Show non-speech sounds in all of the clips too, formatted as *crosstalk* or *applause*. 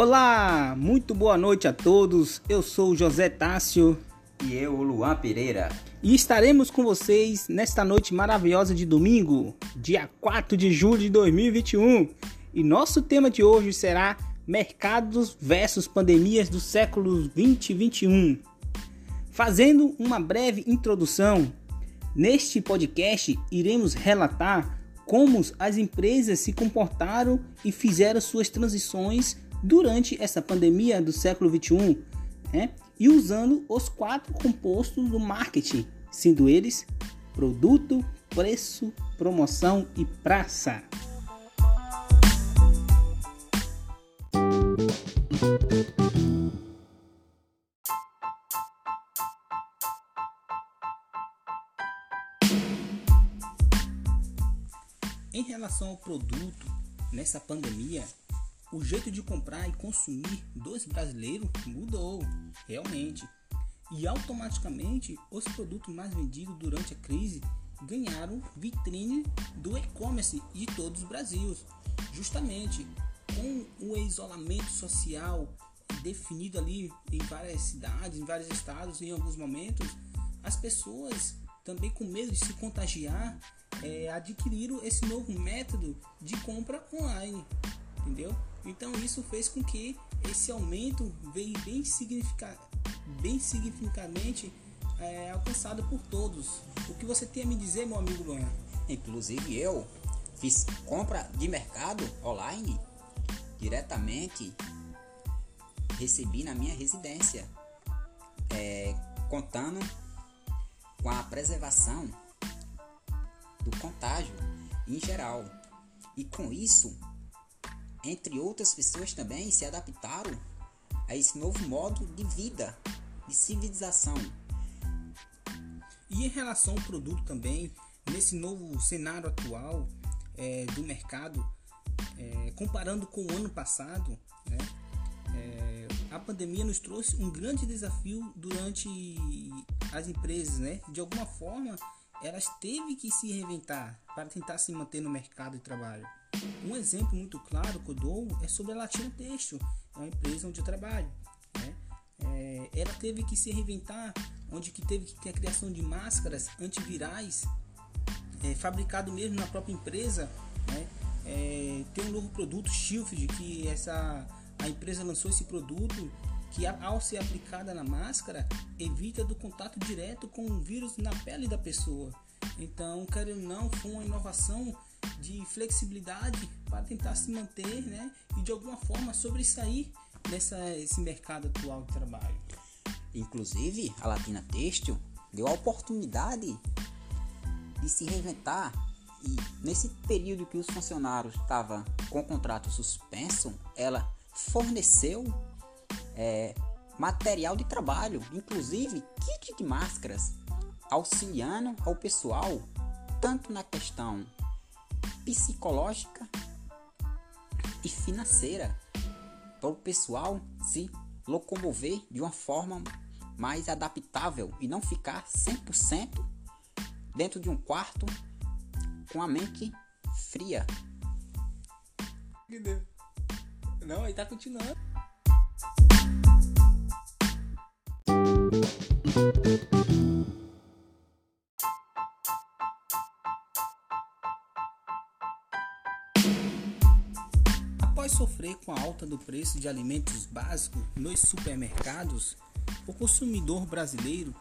Olá, muito boa noite a todos. Eu sou o José Tássio e eu, o Luan Pereira. E estaremos com vocês nesta noite maravilhosa de domingo, dia 4 de julho de 2021. E nosso tema de hoje será Mercados versus Pandemias dos séculos 20 e 21. Fazendo uma breve introdução, neste podcast iremos relatar como as empresas se comportaram e fizeram suas transições durante essa pandemia do século 21, né? e usando os quatro compostos do marketing, sendo eles produto, preço, promoção e praça. Em relação ao produto, nessa pandemia, o jeito de comprar e consumir dos brasileiros mudou, realmente. E automaticamente os produtos mais vendidos durante a crise ganharam vitrine do e-commerce de todos os Brasileiros. Justamente com o isolamento social definido ali em várias cidades, em vários estados, em alguns momentos, as pessoas também com medo de se contagiar é, adquiriram esse novo método de compra online, entendeu? Então isso fez com que esse aumento veio bem, significa, bem significativamente é, alcançado por todos. O que você tem a me dizer, meu amigo Luan? Inclusive eu fiz compra de mercado online diretamente, recebi na minha residência, é, contando com a preservação do contágio em geral. E com isso entre outras pessoas também se adaptaram a esse novo modo de vida, de civilização. E em relação ao produto também, nesse novo cenário atual é, do mercado, é, comparando com o ano passado, né, é, a pandemia nos trouxe um grande desafio durante as empresas, né? De alguma forma, elas teve que se reinventar para tentar se manter no mercado de trabalho. Um exemplo muito claro que eu dou é sobre a Latina Textil, é uma empresa onde eu trabalho. Né? É, ela teve que se reinventar, onde que teve que ter a criação de máscaras antivirais, é, fabricado mesmo na própria empresa. Né? É, tem um novo produto, Shield, que essa, a empresa lançou esse produto que ao ser aplicada na máscara evita do contato direto com o vírus na pele da pessoa. Então, querendo ou não, foi uma inovação de flexibilidade para tentar se manter né, e de alguma forma sobressair nesse mercado atual de trabalho. Inclusive, a Latina Têxtil deu a oportunidade de se reinventar e nesse período que os funcionários estavam com o contrato suspenso, ela forneceu é, material de trabalho, inclusive kit de máscaras, auxiliando ao pessoal tanto na questão psicológica e financeira para o pessoal se locomover de uma forma mais adaptável e não ficar 100% dentro de um quarto com a mente fria. Não, aí tá continuando. Após sofrer com a alta do preço de alimentos básicos nos supermercados, o consumidor brasileiro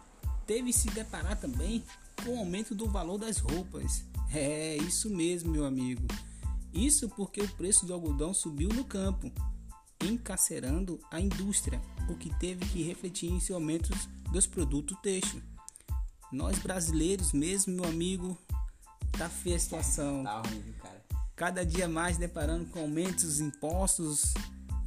teve se deparar também com o aumento do valor das roupas. É isso mesmo, meu amigo. Isso porque o preço do algodão subiu no campo, encarcerando a indústria, o que teve que refletir em seu aumento dos produtos têxtil. Nós brasileiros mesmo, meu amigo, tá feia a situação. Tá horrível, cara cada dia mais deparando com aumentos dos impostos.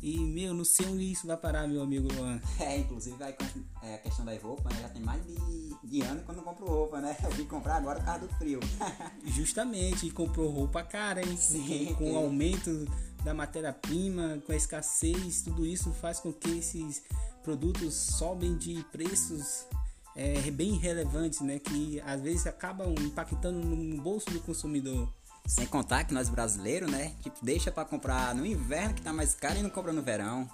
E, meu, não sei onde isso vai parar, meu amigo Luan. *laughs* É, inclusive vai com é, a questão das roupas, né? Já tem mais de, de ano que eu não compro roupa, né? *laughs* Eu vim comprar agora por causa do frio. *laughs* Justamente, e comprou roupa cara, hein? Sim, com o aumento da matéria-prima, com a escassez, tudo isso faz com que esses produtos sobem de preços é, bem relevantes, né? Que às vezes acabam impactando no bolso do consumidor. Sem contar que nós brasileiros, né? Tipo, deixa para comprar no inverno que tá mais caro e não compra no verão.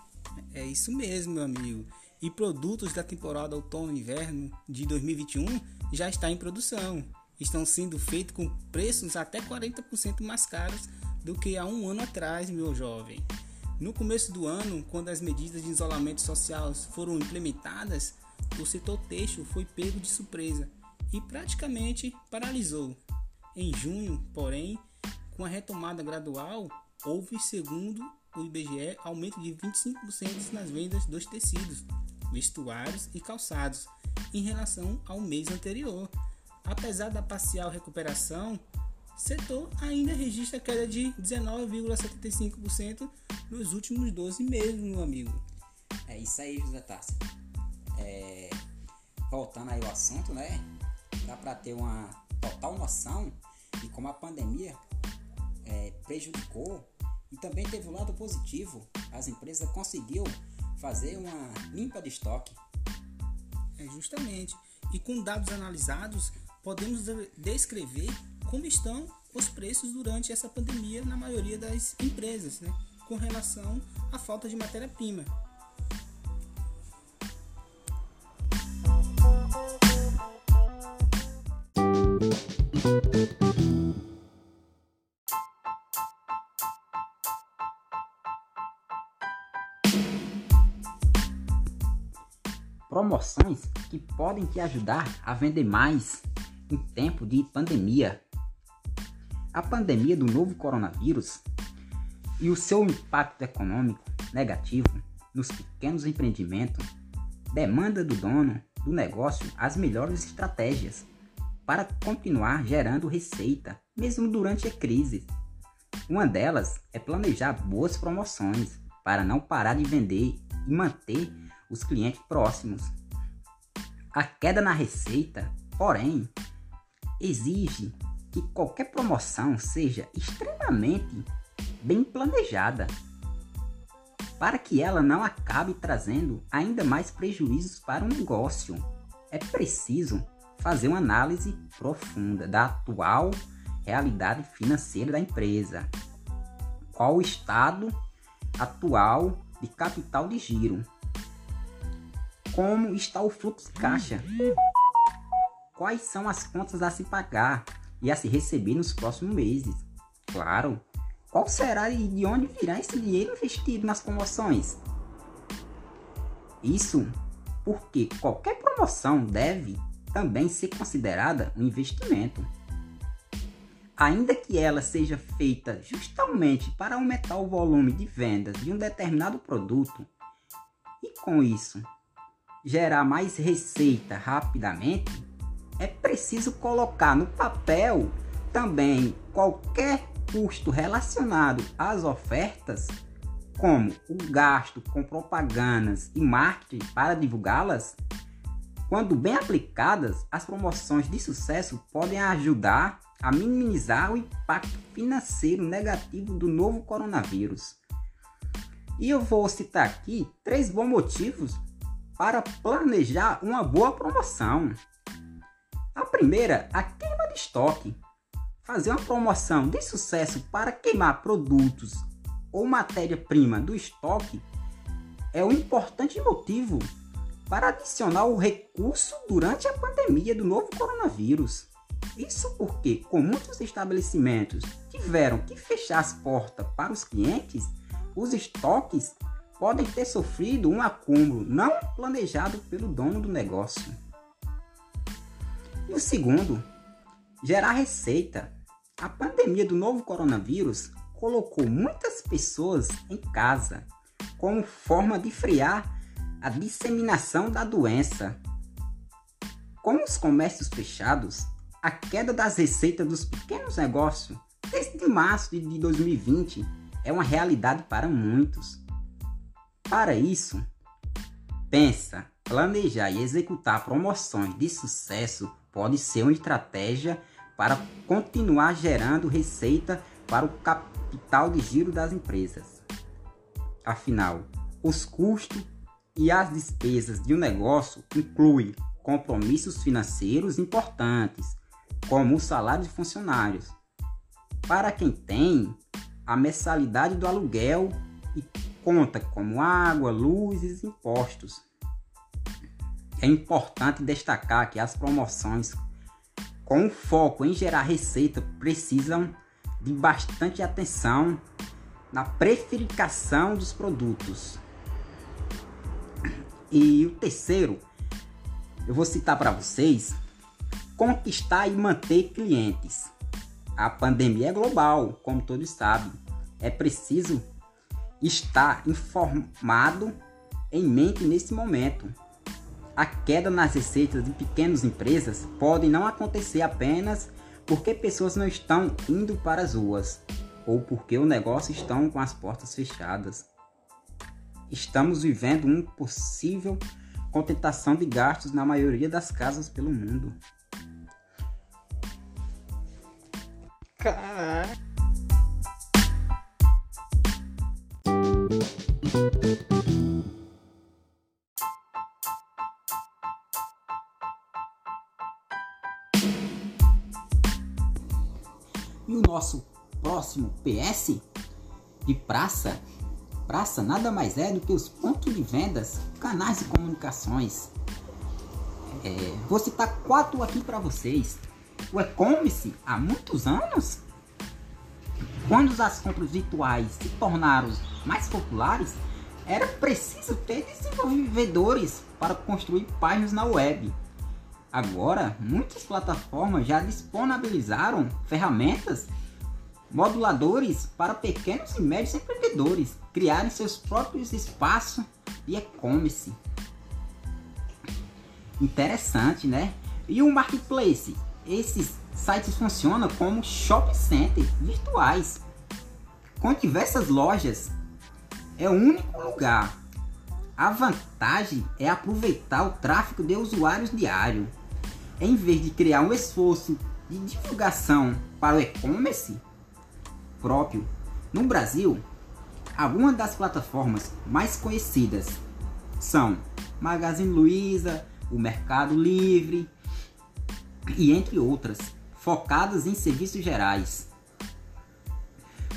É isso mesmo, meu amigo. E produtos da temporada outono-inverno de 2021 já está em produção. Estão sendo feitos com preços até 40% mais caros do que há um ano atrás, meu jovem. No começo do ano, quando as medidas de isolamento social foram implementadas, o setor têxtil foi pego de surpresa e praticamente paralisou. Em junho, porém, com a retomada gradual, houve, segundo o IBGE, aumento de 25% nas vendas dos tecidos, vestuários e calçados em relação ao mês anterior. Apesar da parcial recuperação, setor ainda registra queda de 19,75% nos últimos 12 meses, meu amigo. É isso aí, José Tassi. É, voltando aí ao assunto, né? Dá para ter uma total noção de como a pandemia é, prejudicou e também teve um lado positivo. As empresas conseguiu fazer uma limpa de estoque. É justamente. E com dados analisados, podemos descrever como estão os preços durante essa pandemia na maioria das empresas, né? com relação à falta de matéria-prima. Promoções que podem te ajudar a vender mais em tempo de pandemia. A pandemia do novo coronavírus e o seu impacto econômico negativo nos pequenos empreendimentos demanda do dono do negócio as melhores estratégias para continuar gerando receita, mesmo durante a crise. Uma delas é planejar boas promoções para não parar de vender e manter os clientes próximos. A queda na receita, porém, exige que qualquer promoção seja extremamente bem planejada, para que ela não acabe trazendo ainda mais prejuízos para o negócio. É preciso fazer uma análise profunda da atual realidade financeira da empresa. Qual o estado atual de capital de giro? Como está o fluxo de caixa? Quais são as contas a se pagar e a se receber nos próximos meses? Claro, qual será e de onde virá esse dinheiro investido nas promoções? Isso porque qualquer promoção deve também ser considerada um investimento. Ainda que ela seja feita justamente para aumentar o volume de vendas de um determinado produto e com isso gerar mais receita rapidamente, é preciso colocar no papel também qualquer custo relacionado às ofertas, como o gasto com propagandas e marketing para divulgá-las. Quando bem aplicadas, as promoções de sucesso podem ajudar a minimizar o impacto financeiro negativo do novo coronavírus. E eu vou citar aqui três bons motivos para planejar uma boa promoção. A primeira, a queima de estoque. Fazer uma promoção de sucesso para queimar produtos ou matéria-prima do estoque é um importante motivo para adicionar o recurso durante a pandemia do novo coronavírus. Isso porque, com muitos estabelecimentos tiveram que fechar as portas para os clientes, os estoques podem ter sofrido um acúmulo não planejado pelo dono do negócio. E o segundo, gerar receita. A pandemia do novo coronavírus colocou muitas pessoas em casa como forma de frear a disseminação da doença. Com os comércios fechados, a queda das receitas dos pequenos negócios desde março de 2020 é uma realidade para muitos. Para isso, pensa, planejar e executar promoções de sucesso pode ser uma estratégia para continuar gerando receita para o capital de giro das empresas. Afinal, os custos e as despesas de um negócio incluem compromissos financeiros importantes, como o salário de funcionários. Para quem tem a mensalidade do aluguel e conta, como água, luzes e impostos. É importante destacar que as promoções com foco em gerar receita precisam de bastante atenção na preferificação dos produtos. E o terceiro, eu vou citar para vocês, conquistar e manter clientes. A pandemia é global, como todos sabem. É preciso estar informado em mente nesse momento. A queda nas receitas de pequenas empresas pode não acontecer apenas porque pessoas não estão indo para as ruas ou porque o negócio estão com as portas fechadas. Estamos vivendo uma possível contentação de gastos na maioria das casas pelo mundo. Caraca. E o nosso próximo PS de praça. Praça nada mais é do que os pontos de vendas, canais de comunicações. É, vou citar quatro aqui para vocês. O e-commerce há muitos anos, quando as compras virtuais se tornaram mais populares, era preciso ter desenvolvedores para construir páginas na web. Agora, muitas plataformas já disponibilizaram ferramentas moduladores para pequenos e médios empreendedores criarem seus próprios espaços de e-commerce. Interessante, né? E o marketplace? Esses sites funcionam como shopping centers virtuais com diversas lojas. É o único lugar. A vantagem é aproveitar o tráfego de usuários diário. Em vez de criar um esforço de divulgação para o e-commerce, próprio. No Brasil, algumas das plataformas mais conhecidas são Magazine Luiza, o Mercado Livre e entre outras, focadas em serviços gerais,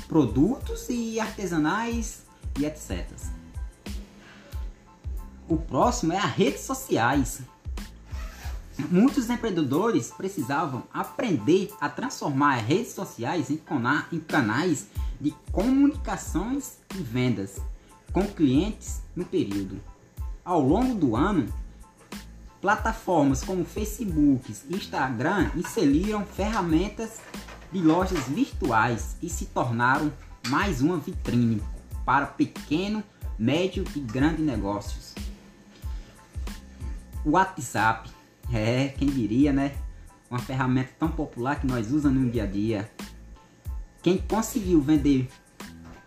produtos e artesanais e etc. O próximo é as redes sociais, Muitos empreendedores precisavam aprender a transformar as redes sociais em, canais de comunicações e vendas com clientes no período. Ao longo do ano, plataformas como Facebook e Instagram inseriram ferramentas de lojas virtuais e se tornaram mais uma vitrine para pequeno, médio e grande negócios. O WhatsApp é, quem diria, né? Uma ferramenta tão popular que nós usamos no dia a dia. Quem conseguiu vender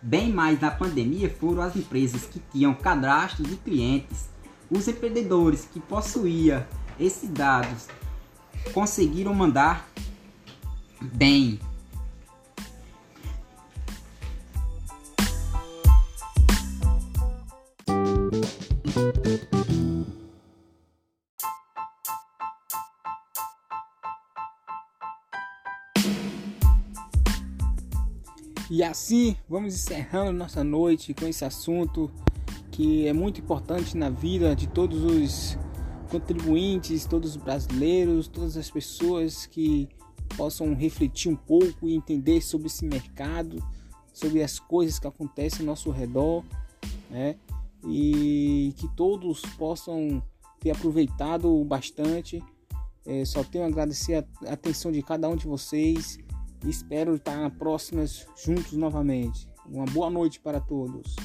bem mais na pandemia foram as empresas que tinham cadastro de clientes. Os empreendedores que possuíam esses dados conseguiram mandar bem assim vamos encerrando nossa noite com esse assunto que é muito importante na vida de todos os contribuintes, todos os brasileiros, todas as pessoas que possam refletir um pouco e entender sobre esse mercado, sobre as coisas que acontecem ao nosso redor, né? E que todos possam ter aproveitado bastante. É, só tenho a agradecer a atenção de cada um de vocês espero estar próximas juntos novamente. Uma boa noite para todos.